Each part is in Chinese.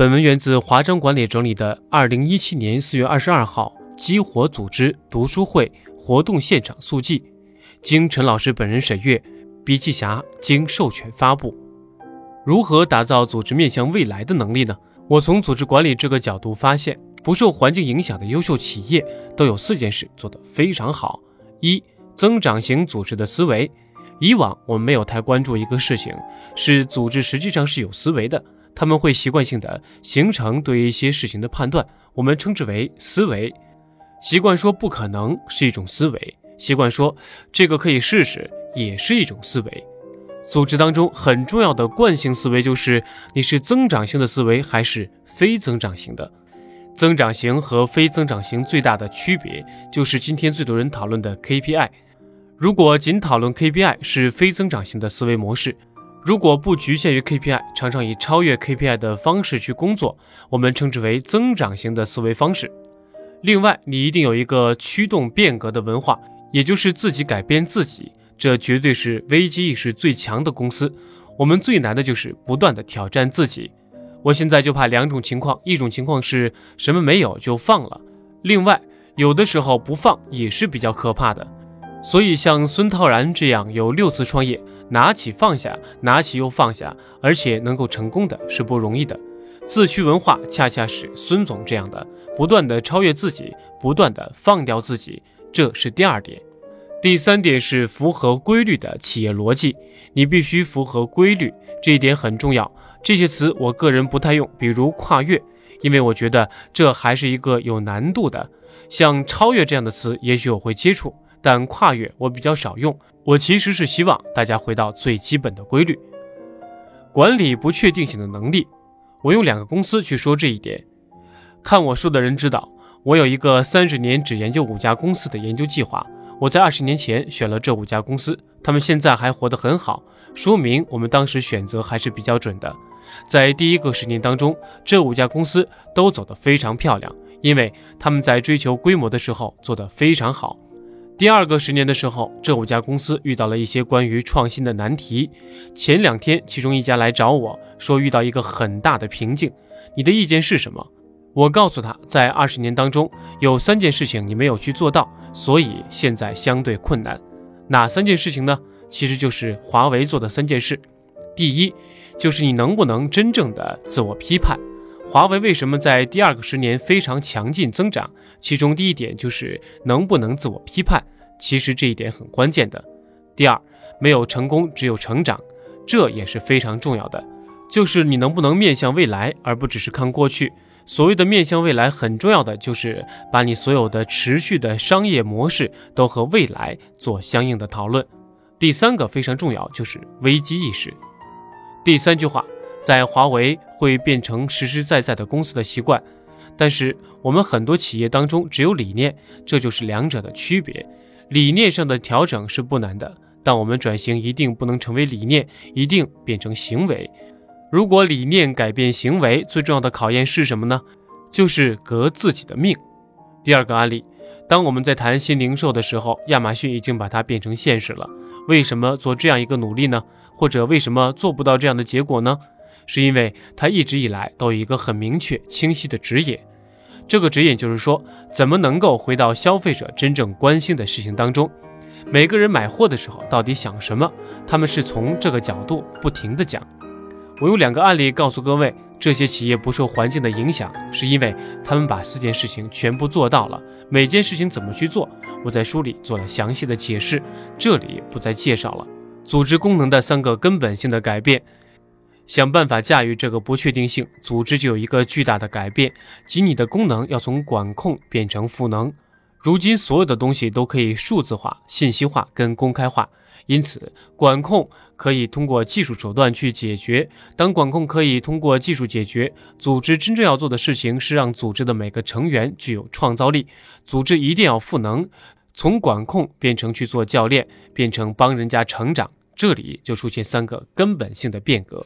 本文源自华章管理整理的二零一七年四月二十二号激活组织读书会活动现场速记，经陈老师本人审阅，笔记侠经授权发布。如何打造组织面向未来的能力呢？我从组织管理这个角度发现，不受环境影响的优秀企业都有四件事做得非常好：一、增长型组织的思维。以往我们没有太关注一个事情，是组织实际上是有思维的，他们会习惯性的形成对一些事情的判断，我们称之为思维。习惯说不可能是一种思维，习惯说这个可以试试也是一种思维。组织当中很重要的惯性思维就是你是增长型的思维还是非增长型的。增长型和非增长型最大的区别就是今天最多人讨论的 KPI。如果仅讨论 KPI 是非增长型的思维模式，如果不局限于 KPI，常常以超越 KPI 的方式去工作，我们称之为增长型的思维方式。另外，你一定有一个驱动变革的文化，也就是自己改变自己，这绝对是危机意识最强的公司。我们最难的就是不断的挑战自己。我现在就怕两种情况，一种情况是什么没有就放了，另外有的时候不放也是比较可怕的。所以，像孙涛然这样有六次创业，拿起放下，拿起又放下，而且能够成功的是不容易的。自驱文化恰恰是孙总这样的，不断的超越自己，不断的放掉自己，这是第二点。第三点是符合规律的企业逻辑，你必须符合规律，这一点很重要。这些词我个人不太用，比如跨越，因为我觉得这还是一个有难度的。像超越这样的词，也许我会接触。但跨越我比较少用，我其实是希望大家回到最基本的规律，管理不确定性的能力。我用两个公司去说这一点，看我说的人知道，我有一个三十年只研究五家公司的研究计划。我在二十年前选了这五家公司，他们现在还活得很好，说明我们当时选择还是比较准的。在第一个十年当中，这五家公司都走得非常漂亮，因为他们在追求规模的时候做得非常好。第二个十年的时候，这五家公司遇到了一些关于创新的难题。前两天，其中一家来找我说遇到一个很大的瓶颈，你的意见是什么？我告诉他，在二十年当中有三件事情你没有去做到，所以现在相对困难。哪三件事情呢？其实就是华为做的三件事。第一，就是你能不能真正的自我批判。华为为什么在第二个十年非常强劲增长？其中第一点就是能不能自我批判，其实这一点很关键的。第二，没有成功，只有成长，这也是非常重要的。就是你能不能面向未来，而不只是看过去。所谓的面向未来，很重要的就是把你所有的持续的商业模式都和未来做相应的讨论。第三个非常重要，就是危机意识。第三句话。在华为会变成实实在在的公司的习惯，但是我们很多企业当中只有理念，这就是两者的区别。理念上的调整是不难的，但我们转型一定不能成为理念，一定变成行为。如果理念改变行为，最重要的考验是什么呢？就是革自己的命。第二个案例，当我们在谈新零售的时候，亚马逊已经把它变成现实了。为什么做这样一个努力呢？或者为什么做不到这样的结果呢？是因为他一直以来都有一个很明确、清晰的指引，这个指引就是说，怎么能够回到消费者真正关心的事情当中。每个人买货的时候到底想什么？他们是从这个角度不停的讲。我用两个案例告诉各位，这些企业不受环境的影响，是因为他们把四件事情全部做到了。每件事情怎么去做，我在书里做了详细的解释，这里不再介绍了。组织功能的三个根本性的改变。想办法驾驭这个不确定性，组织就有一个巨大的改变，即你的功能要从管控变成赋能。如今所有的东西都可以数字化、信息化跟公开化，因此管控可以通过技术手段去解决。当管控可以通过技术解决，组织真正要做的事情是让组织的每个成员具有创造力。组织一定要赋能，从管控变成去做教练，变成帮人家成长。这里就出现三个根本性的变革。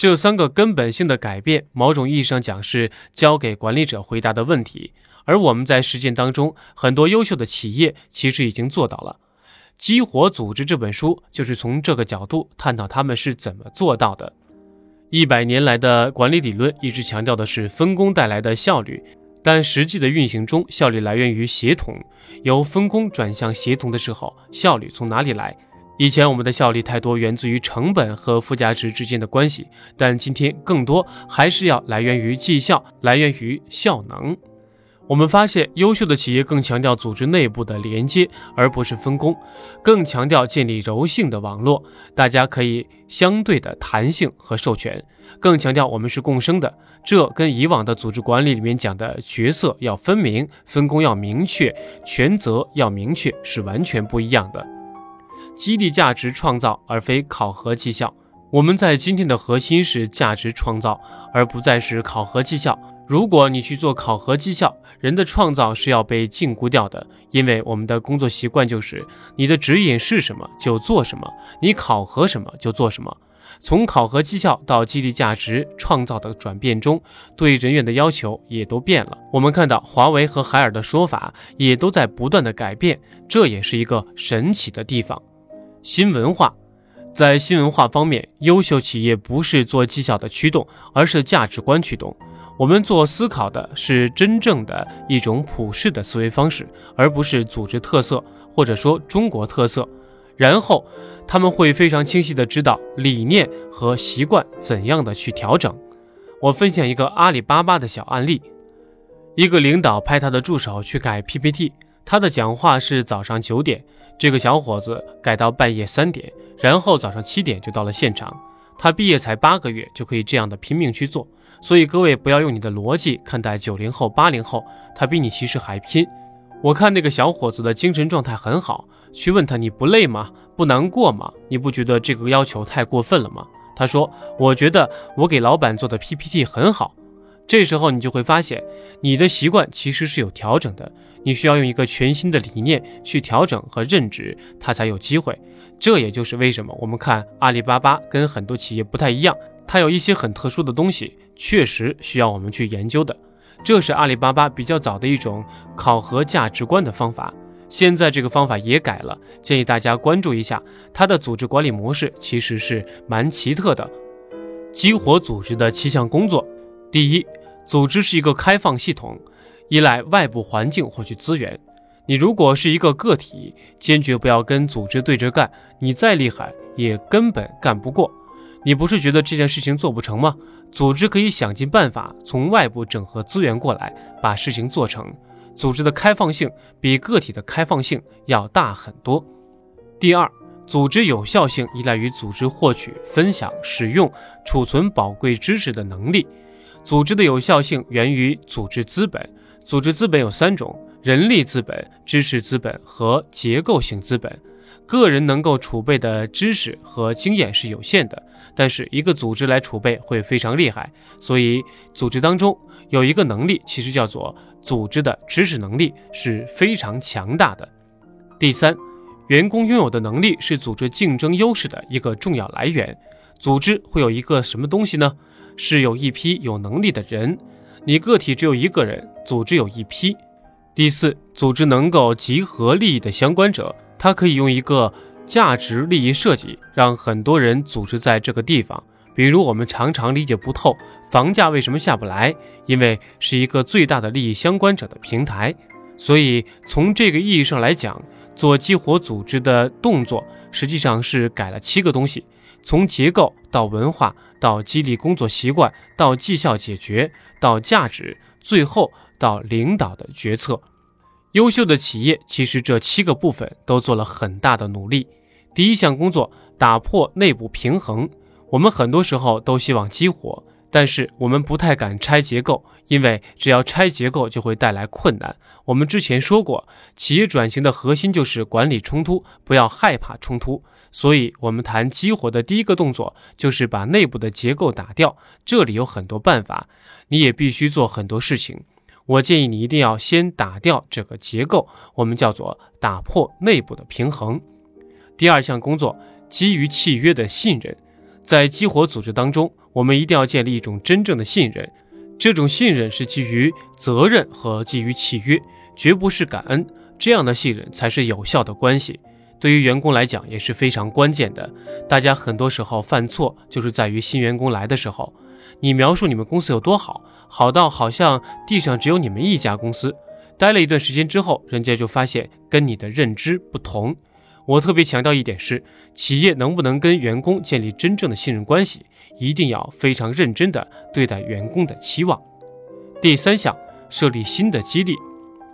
这三个根本性的改变，某种意义上讲是交给管理者回答的问题，而我们在实践当中，很多优秀的企业其实已经做到了。《激活组织》这本书就是从这个角度探讨他们是怎么做到的。一百年来的管理理论一直强调的是分工带来的效率，但实际的运行中，效率来源于协同。由分工转向协同的时候，效率从哪里来？以前我们的效率太多源自于成本和附加值之间的关系，但今天更多还是要来源于绩效，来源于效能。我们发现，优秀的企业更强调组织内部的连接，而不是分工，更强调建立柔性的网络，大家可以相对的弹性和授权，更强调我们是共生的。这跟以往的组织管理里面讲的角色要分明、分工要明确、权责要明确是完全不一样的。激励价值创造，而非考核绩效。我们在今天的核心是价值创造，而不再是考核绩效。如果你去做考核绩效，人的创造是要被禁锢掉的，因为我们的工作习惯就是你的指引是什么就做什么，你考核什么就做什么。从考核绩效到激励价值创造的转变中，对人员的要求也都变了。我们看到华为和海尔的说法也都在不断的改变，这也是一个神奇的地方。新文化。在新文化方面，优秀企业不是做绩效的驱动，而是价值观驱动。我们做思考的是真正的一种普世的思维方式，而不是组织特色或者说中国特色。然后他们会非常清晰的知道理念和习惯怎样的去调整。我分享一个阿里巴巴的小案例：一个领导派他的助手去改 PPT，他的讲话是早上九点，这个小伙子改到半夜三点。然后早上七点就到了现场，他毕业才八个月就可以这样的拼命去做，所以各位不要用你的逻辑看待九零后、八零后，他比你其实还拼。我看那个小伙子的精神状态很好，去问他你不累吗？不难过吗？你不觉得这个要求太过分了吗？他说：我觉得我给老板做的 PPT 很好。这时候你就会发现，你的习惯其实是有调整的，你需要用一个全新的理念去调整和认知，它才有机会。这也就是为什么我们看阿里巴巴跟很多企业不太一样，它有一些很特殊的东西，确实需要我们去研究的。这是阿里巴巴比较早的一种考核价值观的方法，现在这个方法也改了，建议大家关注一下它的组织管理模式，其实是蛮奇特的。激活组织的七项工作，第一，组织是一个开放系统，依赖外部环境获取资源。你如果是一个个体，坚决不要跟组织对着干。你再厉害，也根本干不过。你不是觉得这件事情做不成吗？组织可以想尽办法从外部整合资源过来，把事情做成。组织的开放性比个体的开放性要大很多。第二，组织有效性依赖于组织获取、分享、使用、储存宝贵知识的能力。组织的有效性源于组织资本。组织资本有三种。人力资本、知识资本和结构性资本，个人能够储备的知识和经验是有限的，但是一个组织来储备会非常厉害。所以，组织当中有一个能力，其实叫做组织的知识能力，是非常强大的。第三，员工拥有的能力是组织竞争优势的一个重要来源。组织会有一个什么东西呢？是有一批有能力的人。你个体只有一个人，组织有一批。第四，组织能够集合利益的相关者，它可以用一个价值利益设计，让很多人组织在这个地方。比如，我们常常理解不透房价为什么下不来，因为是一个最大的利益相关者的平台。所以，从这个意义上来讲，做激活组织的动作，实际上是改了七个东西：从结构到文化，到激励工作习惯，到绩效解决，到价值，最后。到领导的决策，优秀的企业其实这七个部分都做了很大的努力。第一项工作，打破内部平衡。我们很多时候都希望激活，但是我们不太敢拆结构，因为只要拆结构就会带来困难。我们之前说过，企业转型的核心就是管理冲突，不要害怕冲突。所以，我们谈激活的第一个动作就是把内部的结构打掉。这里有很多办法，你也必须做很多事情。我建议你一定要先打掉这个结构，我们叫做打破内部的平衡。第二项工作，基于契约的信任，在激活组织当中，我们一定要建立一种真正的信任。这种信任是基于责任和基于契约，绝不是感恩。这样的信任才是有效的关系。对于员工来讲也是非常关键的。大家很多时候犯错，就是在于新员工来的时候，你描述你们公司有多好，好到好像地上只有你们一家公司。待了一段时间之后，人家就发现跟你的认知不同。我特别强调一点是，企业能不能跟员工建立真正的信任关系，一定要非常认真的对待员工的期望。第三项，设立新的激励。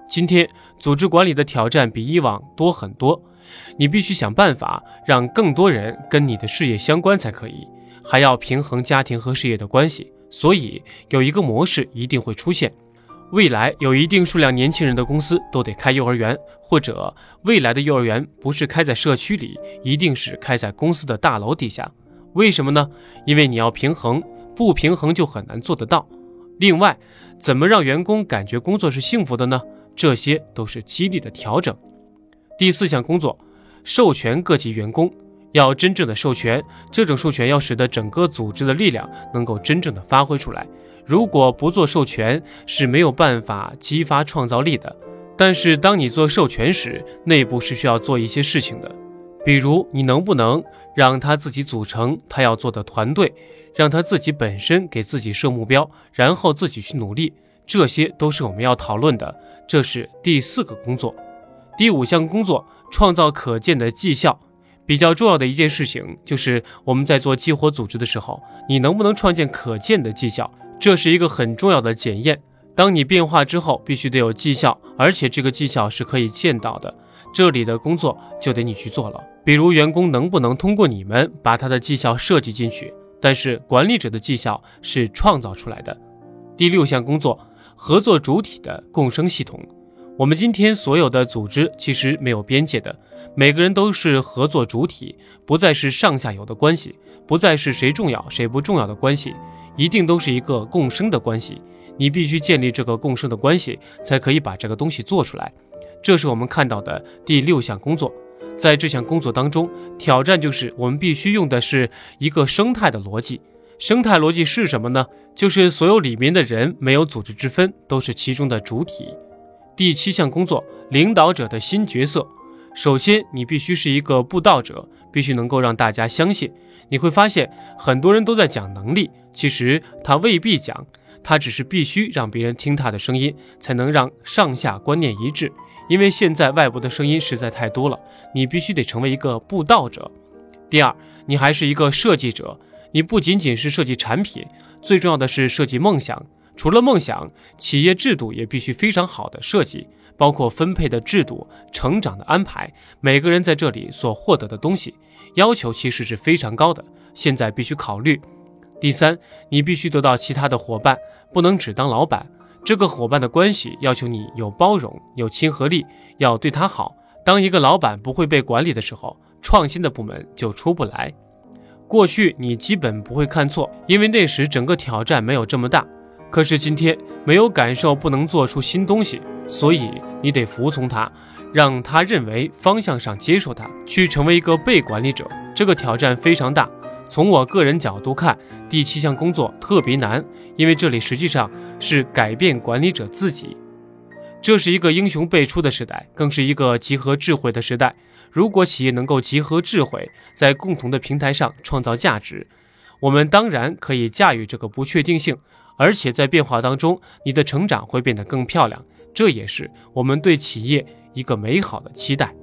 今天组织管理的挑战比以往多很多。你必须想办法让更多人跟你的事业相关才可以，还要平衡家庭和事业的关系。所以有一个模式一定会出现：未来有一定数量年轻人的公司都得开幼儿园，或者未来的幼儿园不是开在社区里，一定是开在公司的大楼底下。为什么呢？因为你要平衡，不平衡就很难做得到。另外，怎么让员工感觉工作是幸福的呢？这些都是激励的调整。第四项工作，授权各级员工要真正的授权，这种授权要使得整个组织的力量能够真正的发挥出来。如果不做授权，是没有办法激发创造力的。但是当你做授权时，内部是需要做一些事情的，比如你能不能让他自己组成他要做的团队，让他自己本身给自己设目标，然后自己去努力，这些都是我们要讨论的。这是第四个工作。第五项工作，创造可见的绩效。比较重要的一件事情就是我们在做激活组织的时候，你能不能创建可见的绩效？这是一个很重要的检验。当你变化之后，必须得有绩效，而且这个绩效是可以见到的。这里的工作就得你去做了。比如员工能不能通过你们把他的绩效设计进去？但是管理者的绩效是创造出来的。第六项工作，合作主体的共生系统。我们今天所有的组织其实没有边界的，每个人都是合作主体，不再是上下游的关系，不再是谁重要谁不重要的关系，一定都是一个共生的关系。你必须建立这个共生的关系，才可以把这个东西做出来。这是我们看到的第六项工作。在这项工作当中，挑战就是我们必须用的是一个生态的逻辑。生态逻辑是什么呢？就是所有里面的人没有组织之分，都是其中的主体。第七项工作，领导者的新角色。首先，你必须是一个布道者，必须能够让大家相信。你会发现，很多人都在讲能力，其实他未必讲，他只是必须让别人听他的声音，才能让上下观念一致。因为现在外部的声音实在太多了，你必须得成为一个布道者。第二，你还是一个设计者，你不仅仅是设计产品，最重要的是设计梦想。除了梦想，企业制度也必须非常好的设计，包括分配的制度、成长的安排，每个人在这里所获得的东西，要求其实是非常高的。现在必须考虑。第三，你必须得到其他的伙伴，不能只当老板。这个伙伴的关系要求你有包容、有亲和力，要对他好。当一个老板不会被管理的时候，创新的部门就出不来。过去你基本不会看错，因为那时整个挑战没有这么大。可是今天没有感受，不能做出新东西，所以你得服从他，让他认为方向上接受他，去成为一个被管理者。这个挑战非常大。从我个人角度看，第七项工作特别难，因为这里实际上是改变管理者自己。这是一个英雄辈出的时代，更是一个集合智慧的时代。如果企业能够集合智慧，在共同的平台上创造价值，我们当然可以驾驭这个不确定性。而且在变化当中，你的成长会变得更漂亮，这也是我们对企业一个美好的期待。